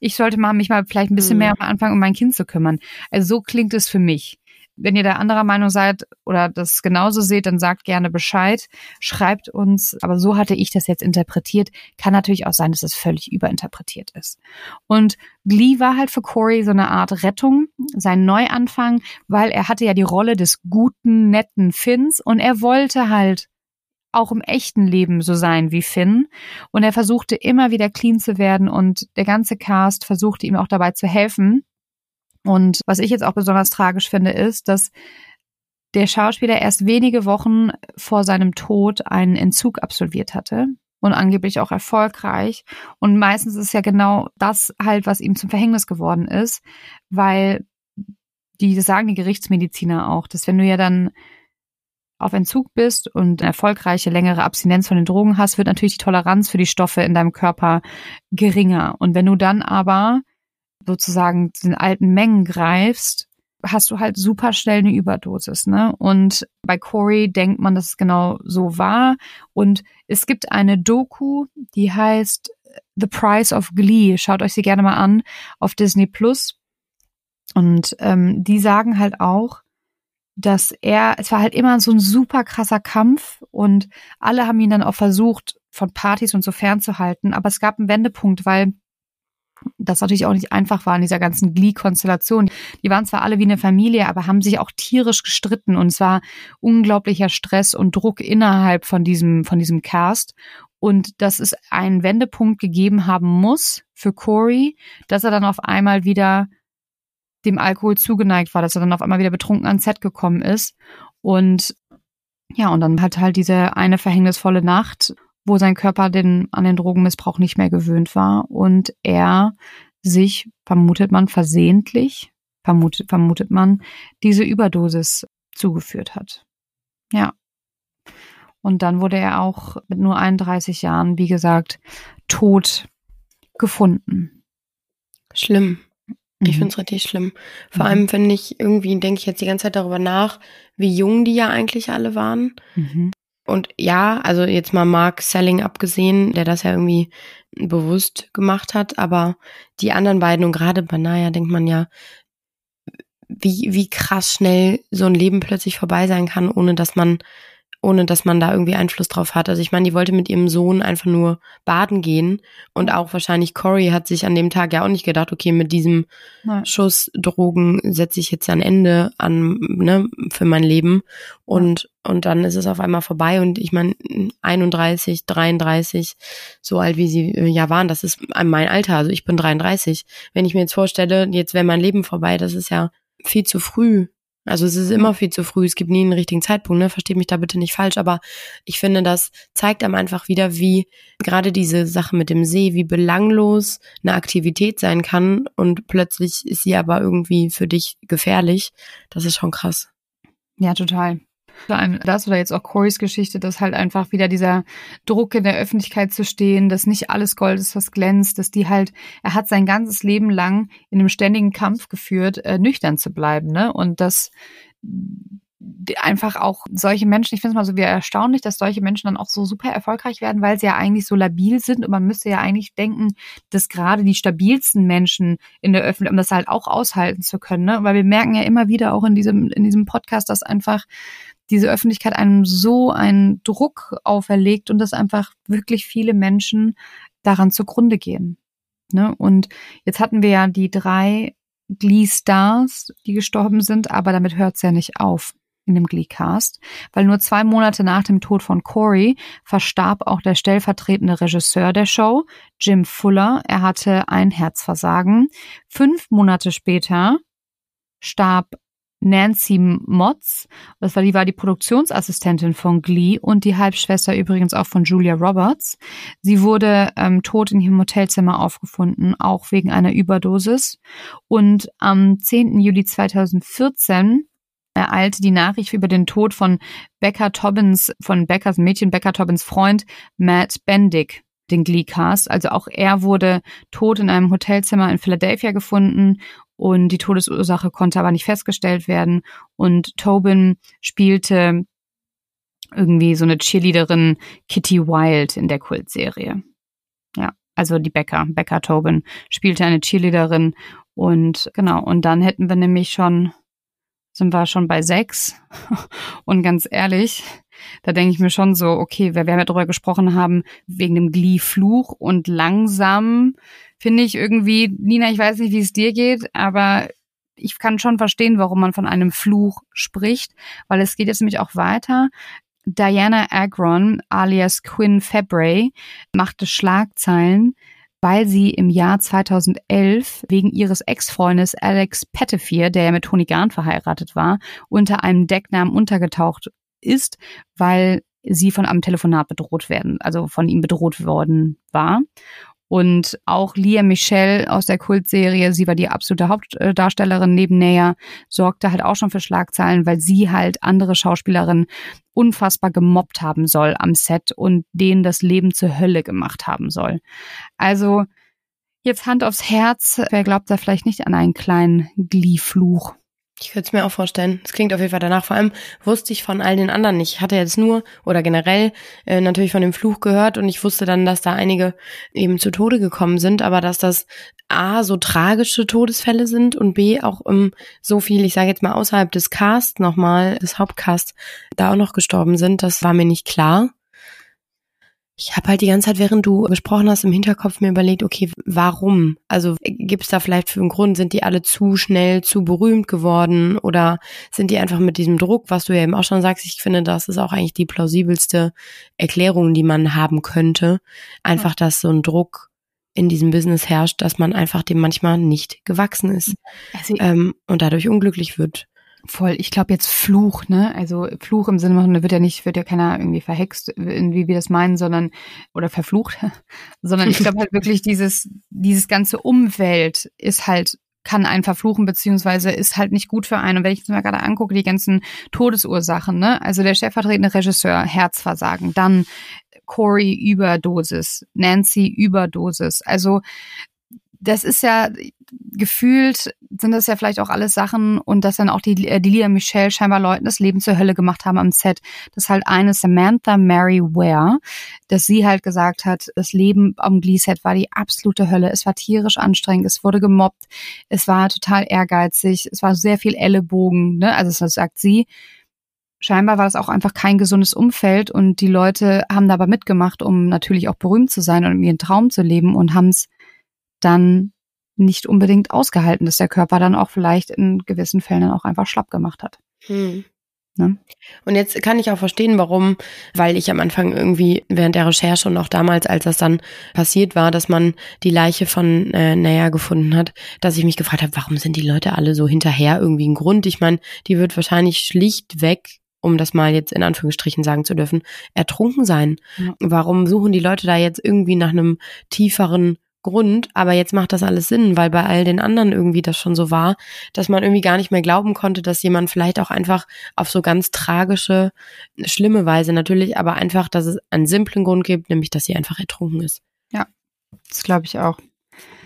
ich sollte mal mich mal vielleicht ein bisschen mehr am Anfang um mein Kind zu kümmern. Also so klingt es für mich. Wenn ihr da anderer Meinung seid oder das genauso seht, dann sagt gerne Bescheid, schreibt uns. Aber so hatte ich das jetzt interpretiert. Kann natürlich auch sein, dass es völlig überinterpretiert ist. Und Glee war halt für Corey so eine Art Rettung, sein Neuanfang, weil er hatte ja die Rolle des guten, netten Finns und er wollte halt auch im echten Leben so sein wie Finn. Und er versuchte immer wieder clean zu werden und der ganze Cast versuchte ihm auch dabei zu helfen. Und was ich jetzt auch besonders tragisch finde, ist, dass der Schauspieler erst wenige Wochen vor seinem Tod einen Entzug absolviert hatte und angeblich auch erfolgreich. Und meistens ist ja genau das halt, was ihm zum Verhängnis geworden ist, weil die, das sagen die Gerichtsmediziner auch, dass wenn du ja dann auf Entzug bist und eine erfolgreiche längere Abstinenz von den Drogen hast, wird natürlich die Toleranz für die Stoffe in deinem Körper geringer. Und wenn du dann aber sozusagen zu den alten Mengen greifst, hast du halt super schnell eine Überdosis, ne? Und bei Corey denkt man, dass es genau so war. Und es gibt eine Doku, die heißt The Price of Glee. Schaut euch sie gerne mal an auf Disney Plus. Und ähm, die sagen halt auch, dass er, es war halt immer so ein super krasser Kampf und alle haben ihn dann auch versucht, von Partys und so fernzuhalten. Aber es gab einen Wendepunkt, weil das natürlich auch nicht einfach war in dieser ganzen Glee-Konstellation. Die waren zwar alle wie eine Familie, aber haben sich auch tierisch gestritten und es war unglaublicher Stress und Druck innerhalb von diesem, von diesem Cast. Und dass es einen Wendepunkt gegeben haben muss für Corey, dass er dann auf einmal wieder dem Alkohol zugeneigt war, dass er dann auf einmal wieder betrunken ans Set gekommen ist. Und ja, und dann hat halt diese eine verhängnisvolle Nacht wo sein Körper den, an den Drogenmissbrauch nicht mehr gewöhnt war und er sich, vermutet man, versehentlich, vermutet, vermutet man, diese Überdosis zugeführt hat. Ja. Und dann wurde er auch mit nur 31 Jahren, wie gesagt, tot gefunden.
Schlimm. Ich mhm. finde es richtig schlimm. Vor mhm. allem finde ich irgendwie, denke ich jetzt die ganze Zeit darüber nach, wie jung die ja eigentlich alle waren. Mhm. Und ja, also jetzt mal Mark Selling abgesehen, der das ja irgendwie bewusst gemacht hat, aber die anderen beiden und gerade bei Naya denkt man ja, wie, wie krass schnell so ein Leben plötzlich vorbei sein kann, ohne dass man ohne dass man da irgendwie Einfluss drauf hat. Also ich meine, die wollte mit ihrem Sohn einfach nur baden gehen und auch wahrscheinlich Corey hat sich an dem Tag ja auch nicht gedacht, okay, mit diesem Nein. Schuss Drogen setze ich jetzt ein Ende an, ne, für mein Leben und und dann ist es auf einmal vorbei und ich meine 31, 33, so alt wie sie äh, ja waren, das ist mein Alter, also ich bin 33. Wenn ich mir jetzt vorstelle, jetzt wäre mein Leben vorbei, das ist ja viel zu früh also es ist immer viel zu früh, es gibt nie einen richtigen Zeitpunkt, ne? Versteht mich da bitte nicht falsch, aber ich finde, das zeigt einem einfach wieder, wie gerade diese Sache mit dem See, wie belanglos eine Aktivität sein kann und plötzlich ist sie aber irgendwie für dich gefährlich. Das ist schon krass.
Ja, total das oder jetzt auch Corys Geschichte, dass halt einfach wieder dieser Druck in der Öffentlichkeit zu stehen, dass nicht alles Gold ist, was glänzt, dass die halt, er hat sein ganzes Leben lang in einem ständigen Kampf geführt, äh, nüchtern zu bleiben, ne? Und das einfach auch solche Menschen, ich finde es mal so wie erstaunlich, dass solche Menschen dann auch so super erfolgreich werden, weil sie ja eigentlich so labil sind und man müsste ja eigentlich denken, dass gerade die stabilsten Menschen in der Öffentlichkeit, um das halt auch aushalten zu können, ne? weil wir merken ja immer wieder auch in diesem, in diesem Podcast, dass einfach diese Öffentlichkeit einem so einen Druck auferlegt und dass einfach wirklich viele Menschen daran zugrunde gehen. Ne? Und jetzt hatten wir ja die drei Glee-Stars, die gestorben sind, aber damit hört es ja nicht auf in dem Glee-Cast, weil nur zwei Monate nach dem Tod von Corey verstarb auch der stellvertretende Regisseur der Show, Jim Fuller. Er hatte ein Herzversagen. Fünf Monate später starb Nancy Motz, das war die war die Produktionsassistentin von Glee und die Halbschwester übrigens auch von Julia Roberts. Sie wurde ähm, tot in ihrem Hotelzimmer aufgefunden, auch wegen einer Überdosis. Und am 10. Juli 2014 ereilte die Nachricht über den Tod von Becca Tobbins, von Beckers Mädchen Becca Tobbins Freund Matt Bendick den Glee-Cast. Also auch er wurde tot in einem Hotelzimmer in Philadelphia gefunden und die Todesursache konnte aber nicht festgestellt werden. Und Tobin spielte irgendwie so eine Cheerleaderin Kitty Wild in der Kultserie. Ja, also die Becca, Becca Tobin spielte eine Cheerleaderin und genau, und dann hätten wir nämlich schon sind wir schon bei sechs. <laughs> Und ganz ehrlich, da denke ich mir schon so, okay, wir werden ja darüber gesprochen haben, wegen dem Glee-Fluch und langsam finde ich irgendwie, Nina, ich weiß nicht, wie es dir geht, aber ich kann schon verstehen, warum man von einem Fluch spricht, weil es geht jetzt nämlich auch weiter. Diana Agron alias Quinn Fabray machte Schlagzeilen, weil sie im Jahr 2011 wegen ihres Ex-Freundes Alex Pettifier, der ja mit Tony Garn verheiratet war, unter einem Decknamen untergetaucht ist, weil sie von einem Telefonat bedroht werden, also von ihm bedroht worden war. Und auch Lia Michelle aus der Kultserie, sie war die absolute Hauptdarstellerin neben Naya, sorgte halt auch schon für Schlagzeilen, weil sie halt andere Schauspielerinnen unfassbar gemobbt haben soll am Set und denen das Leben zur Hölle gemacht haben soll. Also jetzt Hand aufs Herz, wer glaubt da vielleicht nicht an einen kleinen Glee-Fluch?
Ich könnte es mir auch vorstellen. Es klingt auf jeden Fall danach. Vor allem wusste ich von all den anderen nicht. Ich hatte jetzt nur oder generell äh, natürlich von dem Fluch gehört und ich wusste dann, dass da einige eben zu Tode gekommen sind, aber dass das A, so tragische Todesfälle sind und B, auch um so viel, ich sage jetzt mal außerhalb des Cast nochmal, des Hauptcast, da auch noch gestorben sind, das war mir nicht klar. Ich habe halt die ganze Zeit, während du gesprochen hast, im Hinterkopf mir überlegt, okay, warum? Also gibt es da vielleicht für einen Grund? Sind die alle zu schnell, zu berühmt geworden? Oder sind die einfach mit diesem Druck, was du ja eben auch schon sagst, ich finde, das ist auch eigentlich die plausibelste Erklärung, die man haben könnte. Einfach, dass so ein Druck in diesem Business herrscht, dass man einfach dem manchmal nicht gewachsen ist also, ähm, und dadurch unglücklich wird.
Voll, ich glaube jetzt Fluch, ne? Also Fluch im Sinne von, da wird ja nicht, wird ja keiner irgendwie verhext, wie wir das meinen, sondern oder verflucht, <laughs> sondern ich glaube halt wirklich dieses, dieses ganze Umwelt ist halt kann einen verfluchen, beziehungsweise ist halt nicht gut für einen. Und wenn ich jetzt mal gerade angucke, die ganzen Todesursachen, ne? Also der stellvertretende Regisseur, Herzversagen, dann Corey Überdosis, Nancy Überdosis. Also das ist ja gefühlt sind das ja vielleicht auch alles Sachen und dass dann auch die, äh, die Lia Michelle scheinbar Leuten das Leben zur Hölle gemacht haben am Set. Das halt eine Samantha Mary Ware, dass sie halt gesagt hat, das Leben am Glee-Set war die absolute Hölle. Es war tierisch anstrengend, es wurde gemobbt, es war total ehrgeizig, es war sehr viel Ellenbogen, ne? Also das sagt sie. Scheinbar war das auch einfach kein gesundes Umfeld und die Leute haben dabei mitgemacht, um natürlich auch berühmt zu sein und um ihren Traum zu leben und haben es dann nicht unbedingt ausgehalten, dass der Körper dann auch vielleicht in gewissen Fällen dann auch einfach schlapp gemacht hat. Hm.
Ne? Und jetzt kann ich auch verstehen, warum, weil ich am Anfang irgendwie während der Recherche und auch damals, als das dann passiert war, dass man die Leiche von äh, Naya gefunden hat, dass ich mich gefragt habe, warum sind die Leute alle so hinterher irgendwie ein Grund? Ich meine, die wird wahrscheinlich schlichtweg um das mal jetzt in Anführungsstrichen sagen zu dürfen, ertrunken sein. Ja. Warum suchen die Leute da jetzt irgendwie nach einem tieferen Grund, aber jetzt macht das alles Sinn, weil bei all den anderen irgendwie das schon so war, dass man irgendwie gar nicht mehr glauben konnte, dass jemand vielleicht auch einfach auf so ganz tragische, schlimme Weise natürlich, aber einfach, dass es einen simplen Grund gibt, nämlich, dass sie einfach ertrunken ist.
Ja, das glaube ich auch.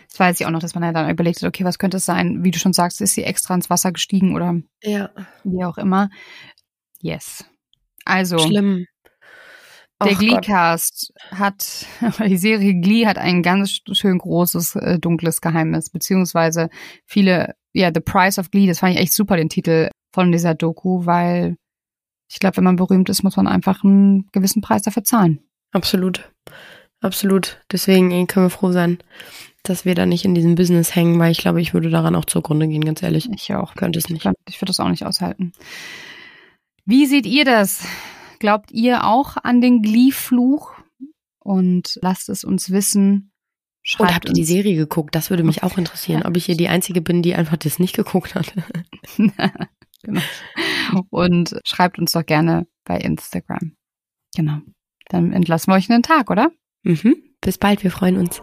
Das weiß ich auch noch, dass man ja dann überlegt hat, okay, was könnte es sein? Wie du schon sagst, ist sie extra ins Wasser gestiegen oder
ja.
wie auch immer. Yes. Also.
Schlimm.
Der Glee-Cast hat, <laughs> die Serie Glee hat ein ganz schön großes, äh, dunkles Geheimnis, beziehungsweise viele, ja, The Price of Glee, das fand ich echt super, den Titel von dieser Doku, weil ich glaube, wenn man berühmt ist, muss man einfach einen gewissen Preis dafür zahlen.
Absolut. Absolut. Deswegen können wir froh sein, dass wir da nicht in diesem Business hängen, weil ich glaube, ich würde daran auch zugrunde gehen, ganz ehrlich.
Ich auch.
Könnte es nicht.
Ich würde das auch nicht aushalten. Wie seht ihr das? Glaubt ihr auch an den Glee-Fluch? Und lasst es uns wissen.
Schreibt Und habt ihr die Serie geguckt? Das würde mich auch interessieren, ob ich hier die Einzige bin, die einfach das nicht geguckt hat. <laughs>
genau. Und schreibt uns doch gerne bei Instagram. Genau. Dann entlassen wir euch einen Tag, oder?
Mhm. Bis bald, wir freuen uns.